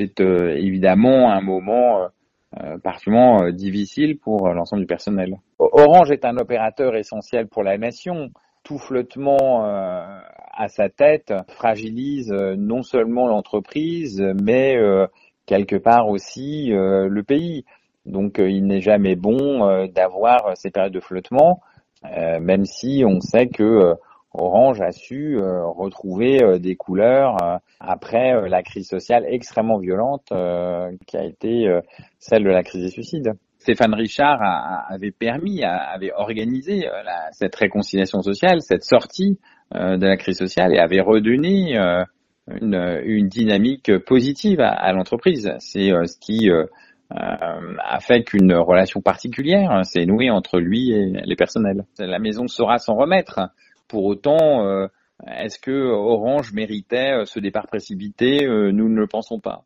c'est évidemment un moment particulièrement difficile pour l'ensemble du personnel. Orange est un opérateur essentiel pour la nation. Tout flottement à sa tête fragilise non seulement l'entreprise, mais quelque part aussi le pays. Donc il n'est jamais bon d'avoir ces périodes de flottement, même si on sait que Orange a su euh, retrouver euh, des couleurs euh, après la crise sociale extrêmement violente qui a été celle de la crise des suicides. Stéphane Richard avait permis, avait organisé cette réconciliation sociale, cette sortie de la crise sociale et avait redonné une, dynamique positive à, l'entreprise. C'est ce qui a fait qu'une relation particulière s'est nouée entre lui et les personnels. La maison saura s'en remettre. Pour autant, euh, est-ce que Orange méritait euh, ce départ précipité? Euh, Nous ne le pensons pas.